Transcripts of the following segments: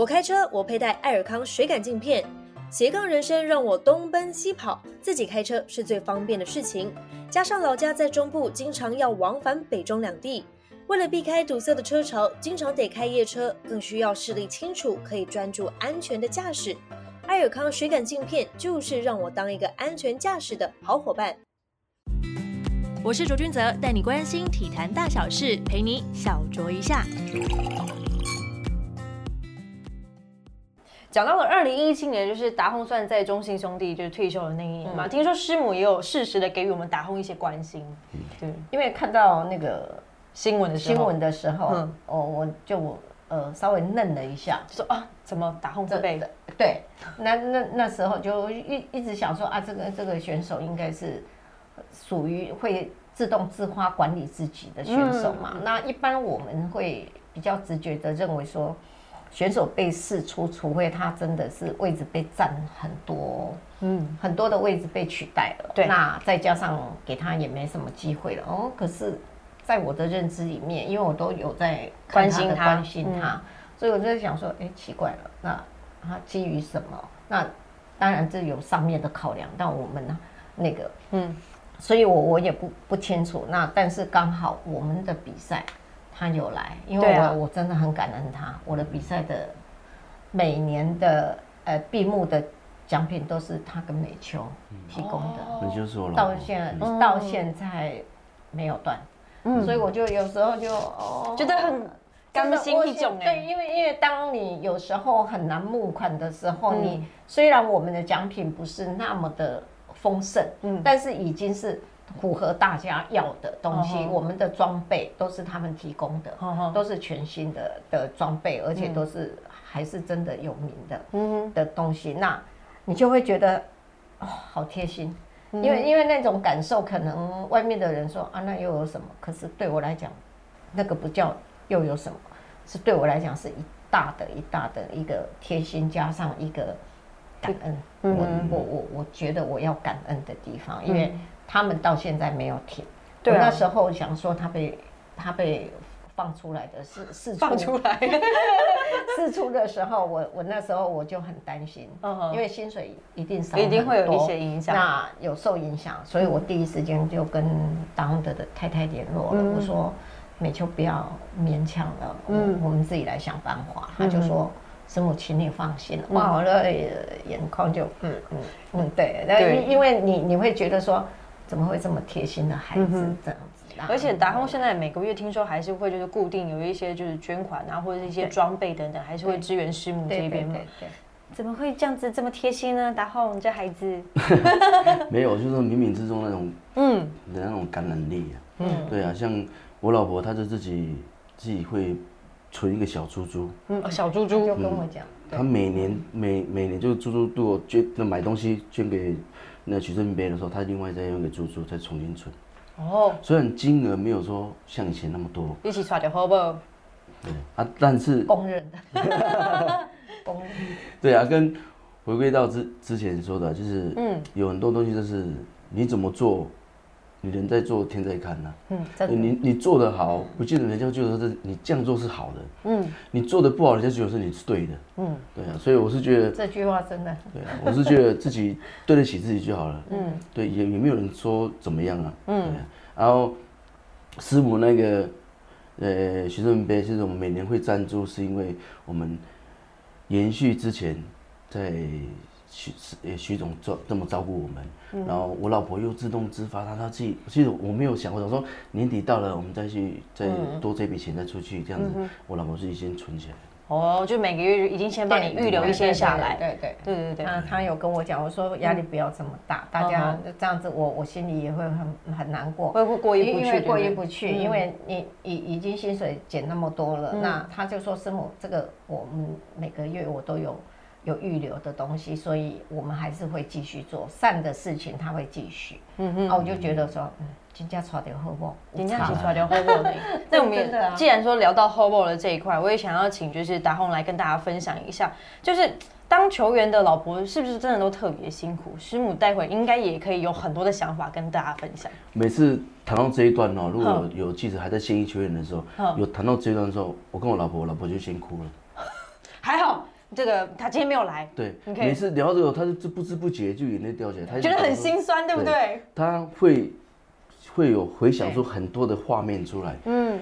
我开车，我佩戴爱尔康水感镜片。斜杠人生让我东奔西跑，自己开车是最方便的事情。加上老家在中部，经常要往返北中两地，为了避开堵塞的车潮，经常得开夜车，更需要视力清楚、可以专注安全的驾驶。爱尔康水感镜片就是让我当一个安全驾驶的好伙伴。我是卓君泽，带你关心体坛大小事，陪你小酌一下。讲到了二零一七年，就是达宏算在中信兄弟就是退休的那一年嘛。听说师母也有适时的给予我们达宏一些关心，对，因为看到那个新闻的新闻的时候，哦，我就呃稍微愣了一下，就说啊，怎么达宏这辈的？对，那那那时候就一一直想说啊，这个这个选手应该是属于会自动自发管理自己的选手嘛。那一般我们会比较直觉的认为说。选手被试出，除非他真的是位置被占很多，嗯，很多的位置被取代了，对，那再加上给他也没什么机会了哦。可是，在我的认知里面，因为我都有在关心他，关心他，所以我就在想说，哎，奇怪了，那他基于什么？那当然这有上面的考量，但我们呢，那个，嗯，所以我我也不不清楚。那但是刚好我们的比赛。他有来，因为我我真的很感恩他。我的比赛的每年的呃闭幕的奖品都是他跟美秋提供的，那就是我到现在到现在没有断，嗯，所以我就有时候就哦。觉得很甘心一种对，因为因为当你有时候很难募款的时候，你虽然我们的奖品不是那么的丰盛，嗯，但是已经是。符合大家要的东西，我们的装备都是他们提供的，都是全新的的装备，而且都是还是真的有名的嗯的东西。那你就会觉得哦，好贴心，因为因为那种感受，可能外面的人说啊，那又有什么？可是对我来讲，那个不叫又有什么，是对我来讲是一大的一大的一个贴心，加上一个感恩。我我我我觉得我要感恩的地方，因为。他们到现在没有停。我那时候想说，他被他被放出来的是是放出来，试出的时候，我我那时候我就很担心，因为薪水一定少，一定会有一些影响。那有受影响，所以我第一时间就跟当德的太太联络了。我说美秋不要勉强了，嗯，我们自己来想办法。他就说师母，请你放心了。哇，我的眼眶就嗯嗯嗯，对，那因为你你会觉得说。怎么会这么贴心的孩子这样子？而且达通现在每个月听说还是会就是固定有一些就是捐款啊，或者是一些装备等等，还是会支援师母这边嘛。对，怎么会这样子这么贴心呢？达丰这孩子 没有，就是冥冥之中那种嗯的那种感染力啊。嗯，对啊，像我老婆，她就自己自己会存一个小猪猪。嗯，小猪猪就跟我讲，她每年每每年就是猪猪都捐那买东西捐给。那取证杯的时候，他另外再用给猪猪再重新存。哦，虽然金额没有说像以前那么多。一起耍就好不？对啊，但是公认的。公认。对啊，跟回归到之之前说的，就是嗯，有很多东西就是你怎么做。你人在做，天在看呐。嗯，你你做的好，不见得人家觉得是你这样做是好的。嗯，你做的不好，人家觉得是你是对的。嗯，对啊，所以我是觉得这句话真的。对啊，我是觉得自己对得起自己就好了。嗯，对，也也没有人说怎么样啊。嗯，对然后师母那个呃学生杯，其实我们每年会赞助，是因为我们延续之前在。徐呃徐总照这么照顾我们，然后我老婆又自动自发，她她自己，其实我没有想过，我说年底到了，我们再去再多这笔钱再出去这样子，我老婆自己先存起来。哦，就每个月已经先帮你预留一些下来。对对。对对对。他他有跟我讲，我说压力不要这么大，大家这样子，我我心里也会很很难过，会会过意不去，因为过意不去，因为你已已经薪水减那么多了，那他就说师母，这个我们每个月我都有。有预留的东西，所以我们还是会继续做善的事情，他会继续。嗯嗯，啊，我就觉得说，嗯，金家出掉后报，金家出掉后报的。那我们既然说聊到后报的这一块，我也想要请就是达宏来跟大家分享一下，就是当球员的老婆是不是真的都特别辛苦？师母待会应该也可以有很多的想法跟大家分享。每次谈到这一段哦，如果有记者还在现役球员的时候，有谈到这一段的时候，我跟我老婆，我老婆就先哭了。还好。这个他今天没有来，对，每次聊到这个，他就不知不觉就眼泪掉下来，他觉得很心酸，对不对？他会会有回想出很多的画面出来。嗯，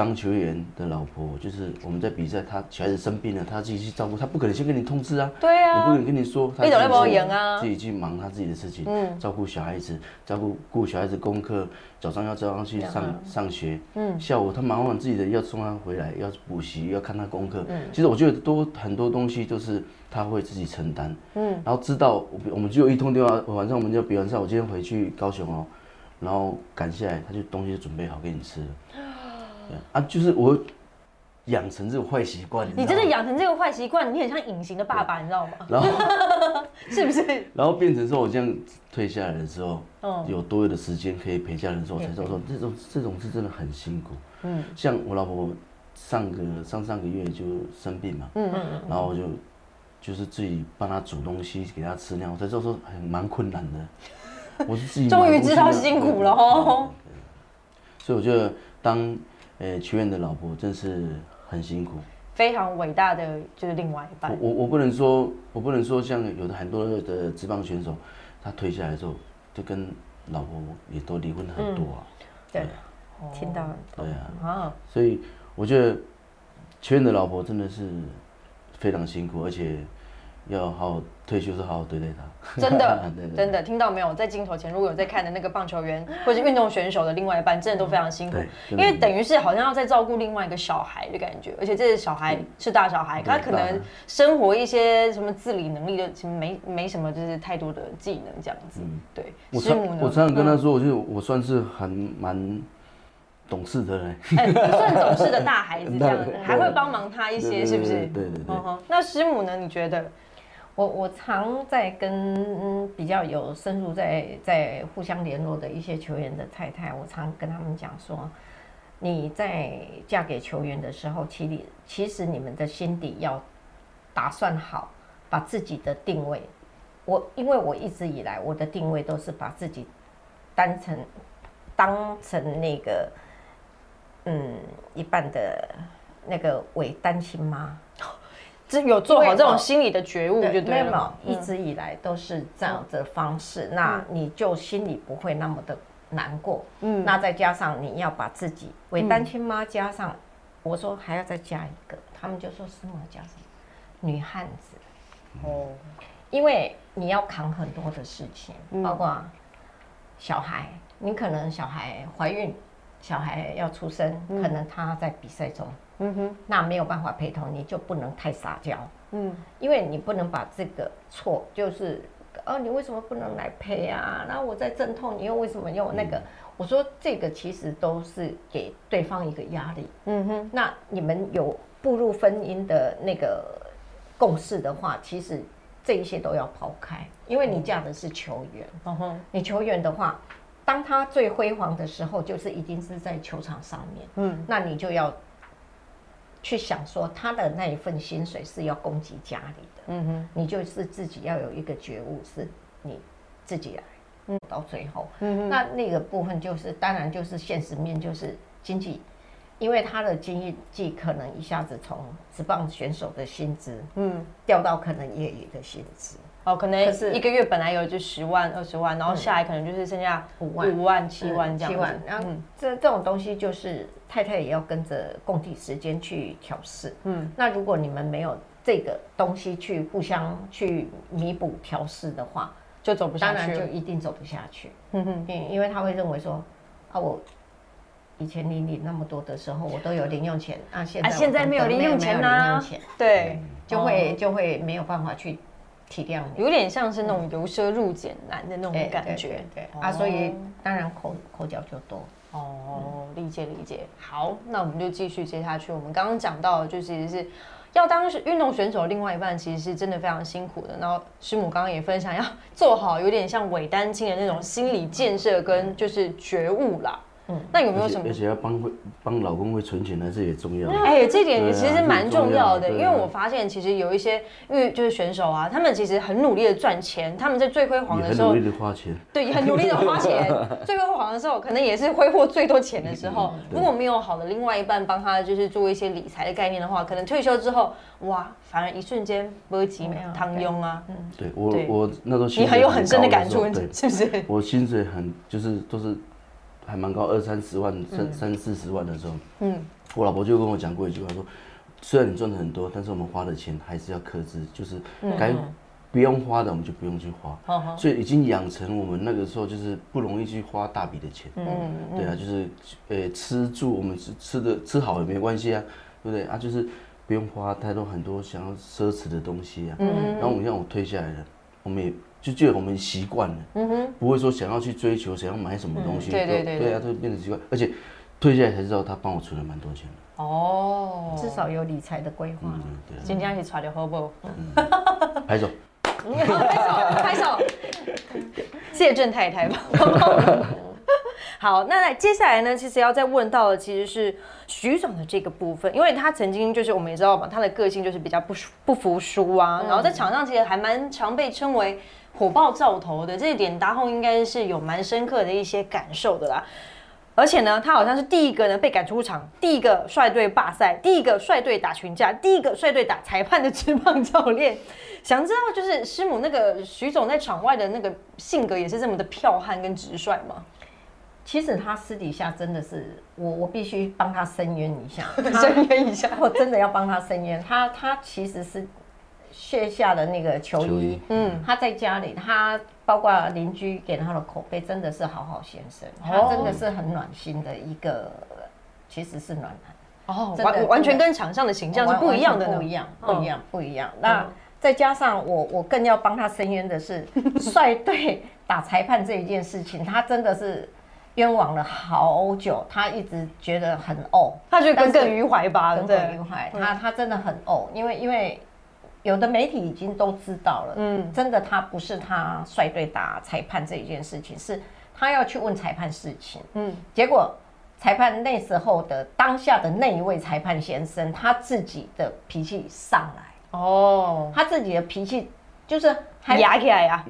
当球员的老婆，就是我们在比赛，他小孩子生病了，他自己去照顾，他不可能先跟你通知啊，对啊。也不可能跟你说，他你怎么自己去帮我演啊。自己去忙他自己的事情，嗯。照顾小孩子，照顾顾小孩子功课，早上要早上去上上学，嗯。下午他忙完自己的要送他回来，要补习，要看他功课，嗯。其实我觉得多很多东西都是他会自己承担，嗯。然后知道我我们就一通电话，晚上我们就比完赛，我今天回去高雄哦，然后赶下来，他就东西就准备好给你吃了。对啊，就是我养成这种坏习惯，你真的养成这个坏习惯，你很像隐形的爸爸，你知道吗？然后 是不是？然后变成说我这样退下来的时候，嗯有多余的时间可以陪家人的时候，我才知道说这种这种是真的很辛苦。嗯像我老婆上个上上个月就生病嘛，嗯嗯然后我就就是自己帮她煮东西给她吃那样，我才知道说很蛮困难的。我是自己终于知道辛苦了哦。所以我觉得当呃球员的老婆真是很辛苦。非常伟大的就是另外一半。我我不能说，我不能说像有的很多的职棒选手，他退下来之后就跟老婆也都离婚很多啊。对，听到对啊，啊，所以我觉得球员的老婆真的是非常辛苦，而且要好好退休是好好对待他。真的 对对真的听到没有？在镜头前，如果有在看的那个棒球员或者是运动选手的另外一半，真的都非常辛苦，因为等于是好像要在照顾另外一个小孩的感觉，而且这个小孩是大小孩，他可能生活一些什么自理能力的，其实没没什么就是太多的技能这样子。对，师母呢？我常常跟他嗯说，我就我算是很蛮懂事的人。哎，算懂事的大孩子这样 还会帮忙他一些，是不是？对对对那师母呢？你觉得？我我常在跟比较有深入在在互相联络的一些球员的太太，我常跟他们讲说，你在嫁给球员的时候，其实其实你们的心底要打算好，把自己的定位。我因为我一直以来我的定位都是把自己当成当成那个嗯一半的那个伪单亲妈。这有做好这种心理的觉悟就对没有了。一直以来都是这样的方式，那你就心里不会那么的难过。嗯。嗯，那再加上你要把自己为单亲妈加上，我说还要再加一个，他们就说什么加什么女汉子，哦，因为你要扛很多的事情，嗯。包括小孩，你可能小孩怀孕，小孩要出生，可能他在比赛中，嗯哼，那没有办法陪同，你就不能太撒娇。嗯，因为你不能把这个错，就是哦，你为什么不能来陪啊？然后我在阵痛，你又为什么用那个？我说这个其实都是给对方一个压力。嗯哼，那你们有步入婚姻的那个共识的话，其实这一些都要抛开，因为你嫁的是球员，嗯哼，你球员的话，当他最辉煌的时候，就是一定是在球场上面。嗯，那你就要去想说，他的那一份薪水是要供给家里的。嗯哼，你就是自己要有一个觉悟，是你自己来。嗯，到最后，那那个部分就是，当然就是现实面，就是经济，因为他的经济可能一下子从职棒选手的薪资嗯，掉到可能业余的薪资，哦，可能一个月本来有就十万、二十万，然后下来可能就是剩下五万五万、七万这样子。七万，然后嗯这这种东西就是太太也要跟着供体时间去调试。嗯那如果你们没有这个东西去互相去弥补调试的话，就走不当然下去当然。就一定走不下去。嗯哼，因因为他会认为说，啊，我以前你领那么多的时候，我都有零用钱，啊，现在啊，现在没有零用钱没有零用钱，对，就会哦就会没有办法去体谅你。有点像是那种由奢入俭难的那种感觉。对啊，所以当然口口角就多。哦，理解理解。好，那我们就继续接下去。我们刚刚讲到，的就其实是要当运动选手，另外一半其实是真的非常辛苦的。然后师母刚刚也分享，要做好有点像伪单亲的那种心理建设跟就是觉悟啦。那有没有什么而？且要帮会帮老公会存钱呢，这也重要。哎，这点其实蛮重要的，因为我发现其实有一些，因为就是选手啊，他们其实很努力的赚钱，他们在最辉煌的时候很努力，的花钱，对，也很努力的花钱，最辉煌的时候，可能也是挥霍最多钱的时候。嗯如果没有好的另外一半帮他，就是做一些理财的概念的话，可能退休之后，哇，反而一瞬间波及没有汤庸啊，嗯对我我那时候你很有很深的感触是不是？我薪水很就是都是还蛮高，二三十万、三三四十万的时候，嗯，我老婆就跟我讲过一句话，说虽然你赚的很多，但是我们花的钱还是要克制，就是该不用花的我们就不用去花。所以已经养成我们那个时候就是不容易去花大笔的钱，嗯，对啊，就是呃吃住我们吃吃的吃好也没关系啊，对不对？啊？就是不用花太多很多想要奢侈的东西啊。嗯。然后我们像我退下来了，我们也就觉得我们习惯了，嗯哼。不会说想要去追求想要买什么东西，嗯对对对啊，都变成习惯，而且退下来才知道他帮我存了蛮多钱的，哦，至少有理财的规划。嗯，对啊，今天一起传流好不好？拍手。拍手，拍手，谢郑太太吧。好，那来接下来呢，其实要再问到的其实是徐总的这个部分，因为他曾经就是我们也知道嘛，他的个性就是比较不服不服输啊，然后在场上其实还蛮常被称为火爆兆头的，这一点达宏应该是有蛮深刻的一些感受的啦。而且呢，他好像是第一个呢被赶出场，第一个率队罢赛，第一个率队打群架，第一个率队打裁判的直棒教练。想知道就是师母那个徐总在场外的那个性格也是这么的剽悍跟直率吗？其实他私底下真的是我，我必须帮他申冤一下，申冤一下。我真的要帮他申冤。他他其实是卸下的那个球衣。球衣，嗯，他在家里，他包括邻居给他的口碑真的是好好先生，哦。他真的是很暖心的一个，其实是暖男。哦，完完全跟场上的形象是不一样的。不一样，嗯。不一样，不一样。那再加上我，我更要帮他申冤的是，率队打裁判这一件事情，他真的是冤枉了好久，他一直觉得很怄，他就耿但是耿于怀吧，耿对耿于怀。他他真的很怄，因为因为有的媒体已经都知道了，嗯。嗯，真的他不是他率队打裁判这一件事情，是他要去问裁判事情，嗯，结果裁判那时候的当下的那一位裁判先生，他自己的脾气上来，哦，他自己的脾气就是还压起来呀，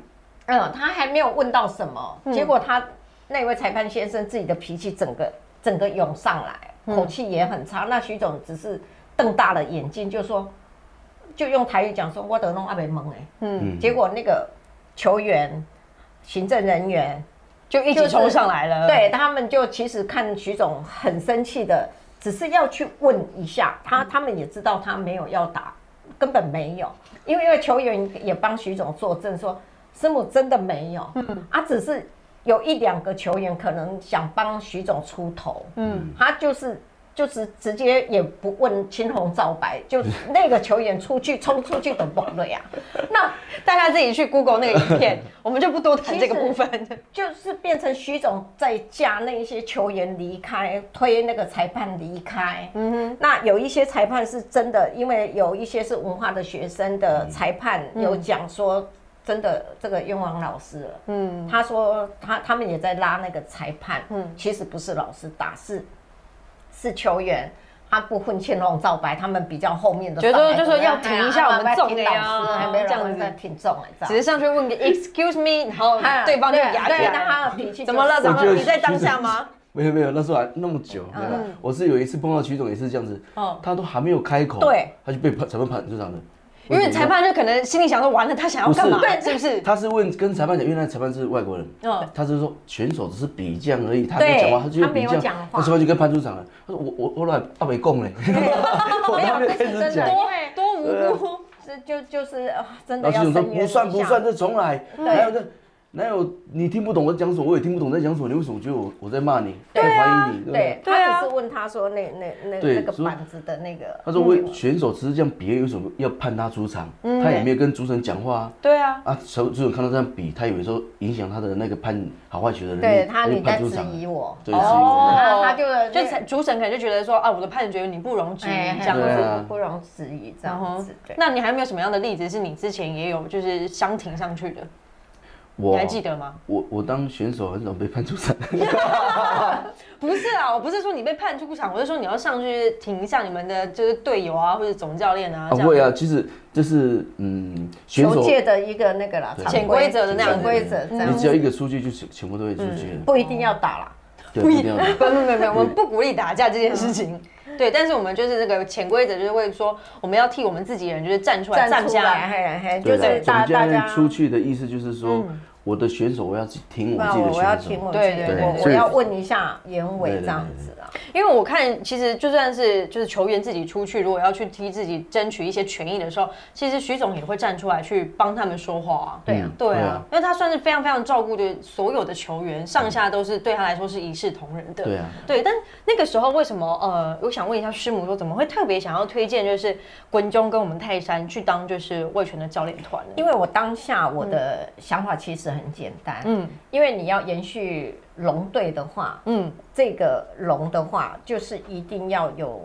嗯，他还没有问到什么，结果他那位裁判先生自己的脾气整个整个涌上来，口气也很差。那徐总只是瞪大了眼睛，就说，就用台语讲说，我得弄阿北蒙哎，嗯，结果那个球员、行政人员，就一起冲上来了。对他们就其实看徐总很生气的，只是要去问一下他，他们也知道他没有要打，根本没有，因为因为球员也帮徐总作证说，师母真的没有，嗯。啊，只是有一两个球员可能想帮徐总出头，嗯，他就是。就是直接也不问青红皂白，就那个球员出去冲出去的不对呀。那大家自己去 Google 那个影片，我们就不多谈这个部分。就是变成徐总在架那一些球员离开，推那个裁判离开。嗯哼，那有一些裁判是真的，因为有一些是文化的学生的裁判有讲说，真的这个冤枉老师了。嗯，他说他他们也在拉那个裁判，嗯，其实不是老师打，是是球员。他不混青红皂白，他们比较后面的觉得就说要哎挺一下我们哎重的呀挺老师还没这样子在挺重哎，只是上去问个 Excuse me，然后哎对方就压起对那来。他的脾气怎么了？就是怎么你在当下吗？没有没有，那时候还那么久，没有。我是有一次碰到徐总也是这样子，哦他都还没有开口，对，他就被判裁判判出场了。因为裁判就可能心里想说，完了，他想要干嘛？对是是不是？他是问跟裁判讲，因为那裁判是外国人，嗯他是说选手只是比将而已，他没讲话，他就他没比将有讲话，那裁判就跟潘组长了。他说我我我来阿没供嘞，我还没有开始讲。对多无辜。这就就是啊真的要不算不算，这重来。还有这哪有你听不懂我讲什么，我也听不懂在讲什么，你为什么觉得我我在骂你，在怀疑你，对他只是问他说那那那那个板子的那个，他说为选手只是这样比，为什么要判他出场？他也没有跟主审讲话啊。对啊，啊，主主审看到这样比，他以为说影响他的那个判好坏球的人，对他你在质。疑我，对，质疑我。他他就就裁主审可能就觉得说啊，我的判决你不容置疑哎这样子。啊不容置疑这样子，那你还有没有什么样的例子是你之前也有就是相挺上去的？你还记得吗？我我当选手很少被判出场。不是啊，我不是说你被判出场，我是说你要上去停一下你们的就是队友啊，或者总教练啊。不会啊，其实就是嗯，选手界的一个那个啦，潜规则的那样潜规则。你只要一个出去，就全全部都会出去。不一定要打啦，不一定要。不不不 不，我们不鼓励打架这件事情。对，但是我们就是这个潜规则，就是会说我们要替我们自己人，就是站出来，站下来，就是大家出去的意思，就是说。我的选手，我要听我自己的选手。对对对，我要问一下严伟这样子啊，因为我看其实就算是就是球员自己出去，如果要去替自己争取一些权益的时候，其实徐总也会站出来去帮他们说话啊。对啊，对啊，因为他算是非常非常照顾的所有的球员，上下都是对他来说是一视同仁的。对啊，对。但那个时候为什么呃，我想问一下师母说，怎么会特别想要推荐就是滚中跟我们泰山去当就是魏权的教练团呢？因为我当下我的想法其实很简单。嗯，因为你要延续龙队的话，嗯，这个龙的话，就是一定要有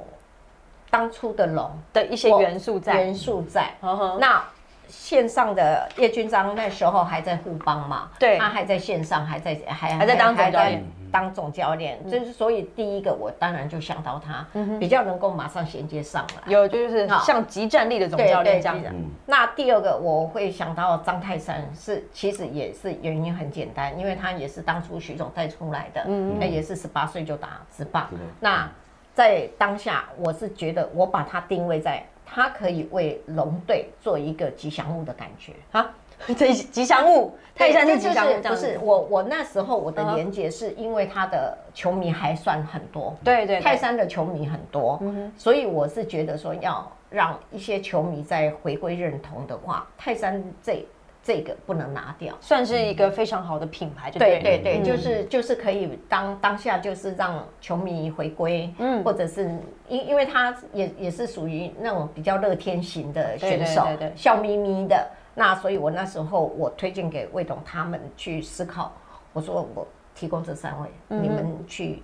当初的龙的一些元素在，元素在。那线上的叶军章那时候还在互帮嘛，对，他还在线上，还在还还在当总教练。当总教练，就是所以第一个我当然就想到他，比较能够马上衔接上来。有就是像集战力的总教练这样。那第二个我会想到张泰山，是其实也是原因很简单，因为他也是当初徐总带出来的，那也是十八岁就打直棒。那在当下，我是觉得我把他定位在他可以为龙队做一个吉祥物的感觉。哈。这吉祥物，泰山是吉祥物，不是我我那时候我的连接是因为他的球迷还算很多，对对，泰山的球迷很多，所以我是觉得说要让一些球迷再回归认同的话，泰山这这个不能拿掉，算是一个非常好的品牌，对对对，就是就是可以当当下就是让球迷回归，嗯，或者是因因为他也也是属于那种比较乐天型的选手，笑眯眯的。那所以，我那时候我推荐给魏董他们去思考。我说我提供这三位，你们去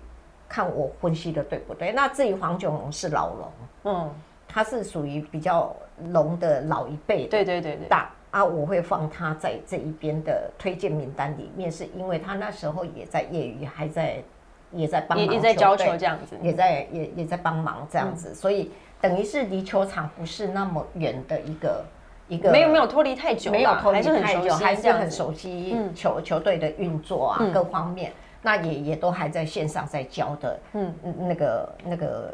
看我分析的对不对？那至于黄炯龙是老龙，嗯，他是属于比较龙的老一辈，对对对对，大啊，我会放他在这一边的推荐名单里面，是因为他那时候也在业余，还在也在帮忙，也在教球这样子，也在也也在帮忙这样子，所以等于是离球场不是那么远的一个。一个没有没有脱离太久，没有脱离太久，还是很熟悉球球队的运作啊，各方面，那也也都还在线上在教的，嗯，那个那个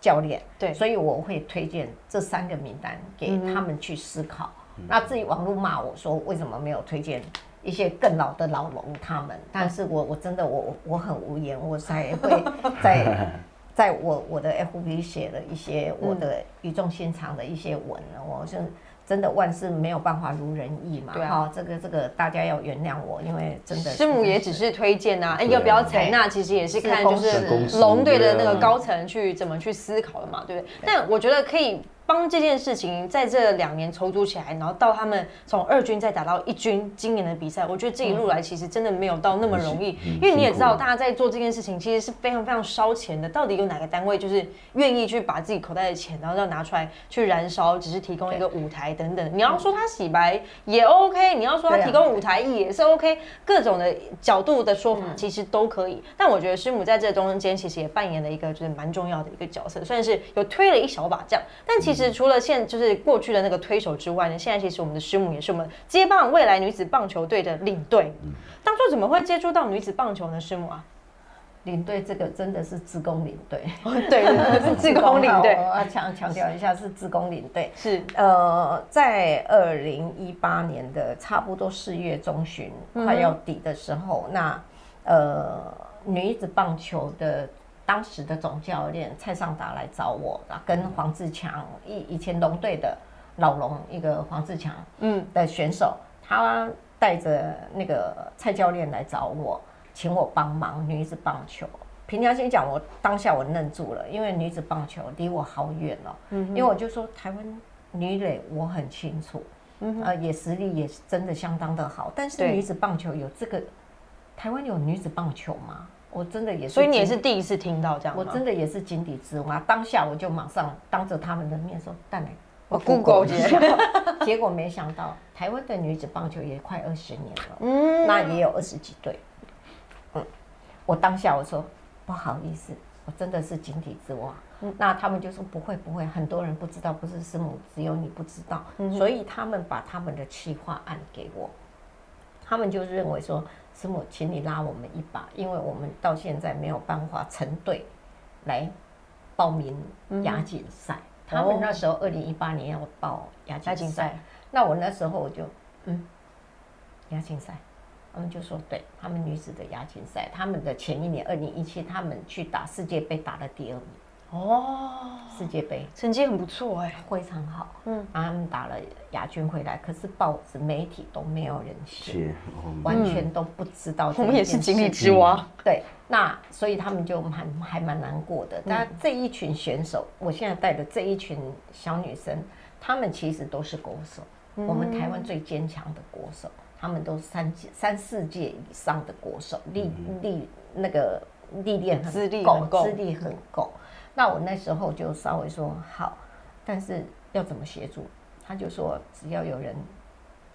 教练，对，所以我会推荐这三个名单给他们去思考。那至于网络骂我说为什么没有推荐一些更老的老龙他们，但是我我真的我我很无言，我才会 在在我我的 FB 写了一些我的语重心长的一些文，我是。真的万事没有办法如人意嘛？好，这个这个大家要原谅我，因为真的师母也只是推荐呐，哎，要不要采纳？其实也是看就是龙队的那个高层去怎么去思考的嘛，对不对？但我觉得可以。帮这件事情在这两年筹组起来，然后到他们从二军再打到一军，今年的比赛，我觉得这一路来其实真的没有到那么容易，因为你也知道，大家在做这件事情其实是非常非常烧钱的。到底有哪个单位就是愿意去把自己口袋的钱，然后要拿出来去燃烧，只是提供一个舞台等等？你要说他洗白也 OK，你要说他提供舞台也是 OK，各种的角度的说法其实都可以。但我觉得师母在这中间其实也扮演了一个就是蛮重要的一个角色，算是有推了一小把这样，但其实。其实除了现就是过去的那个推手之外呢，现在其实我们的师母也是我们接棒未来女子棒球队的领队。当初怎么会接触到女子棒球呢？师母啊，领队这个真的是自工领队，对，是自工领队。我要强强调一下，是自工领队。是呃，在二零一八年的差不多四月中旬快要底的时候，那呃女子棒球的。当时的总教练蔡尚达来找我，跟黄志强以以前龙队的老龙一个黄志强嗯的选手，他带着那个蔡教练来找我，请我帮忙女子棒球。凭良心讲，我当下我愣住了，因为女子棒球离我好远哦。嗯，因为我就说台湾女垒我很清楚，嗯，呃，也实力也是真的相当的好，但是女子棒球有这个，台湾有女子棒球吗？我真的也是，所以你也是第一次听到这样。我真的也是井底之蛙，当下我就马上当着他们的面说：“蛋奶，我 Google 一下。” 结果没想到台湾的女子棒球也快二十年了，嗯，那也有二十几队。嗯，我当下我说不好意思，我真的是井底之蛙。那他们就说不会不会，很多人不知道，不是师母，只有你不知道，所以他们把他们的企划案给我，他们就认为说师母，请你拉我们一把，因为我们到现在没有办法成队来报名亚锦赛。他们那时候二零一八年要报亚锦赛，那我那时候我就嗯，亚锦赛，他们就说对他们女子的亚锦赛，他们的前一年二零一七，他们去打世界杯打了第二名。哦，世界杯。成绩很不错哎，非常好。嗯，他们打了亚军回来，可是报纸媒体都没有人写，完全都不知道。我们也是井底之蛙。对，那所以他们就蛮还蛮难过的。但这一群选手，我现在带的这一群小女生，她们其实都是国手，我们台湾最坚强的国手，她们都三届、三四届以上的国手，历历那个历练资历很够，资历很够。那我那时候就稍微说好，但是要怎么协助？他就说只要有人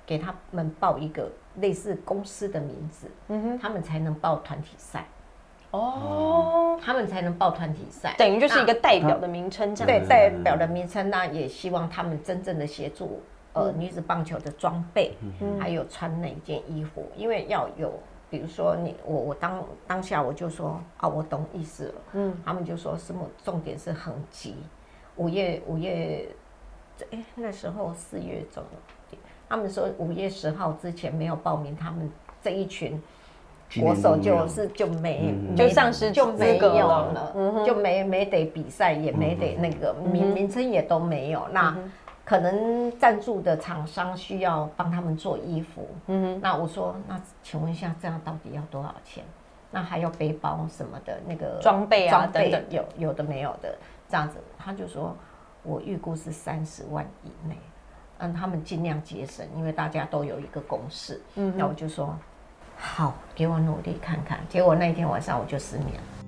给他们报一个类似公司的名字，嗯哼，他们才能报团体赛。哦，他们才能报团体赛，等于就是一个代表的名称，这样对代表的名称。那也希望他们真正的协助呃女子棒球的装备，还有穿哪件衣服，因为要有。比如说你我我当当下我就说啊我懂意思了，嗯，他们就说什么重点是很急，五月五月，哎那时候四月中，他们说五月十号之前没有报名，他们这一群国手就是就没就丧失就没有了，就没没得比赛也没得那个名名称也都没有。那。可能赞助的厂商需要帮他们做衣服，嗯哼，那我说，那请问一下，这样到底要多少钱？那还有背包什么的，那个装备啊等等，有有的没有的，这样子，他就说，我预估是三十万以内，让他们尽量节省，因为大家都有一个公式，嗯，那我就说，好，给我努力看看。结果那天晚上我就失眠了。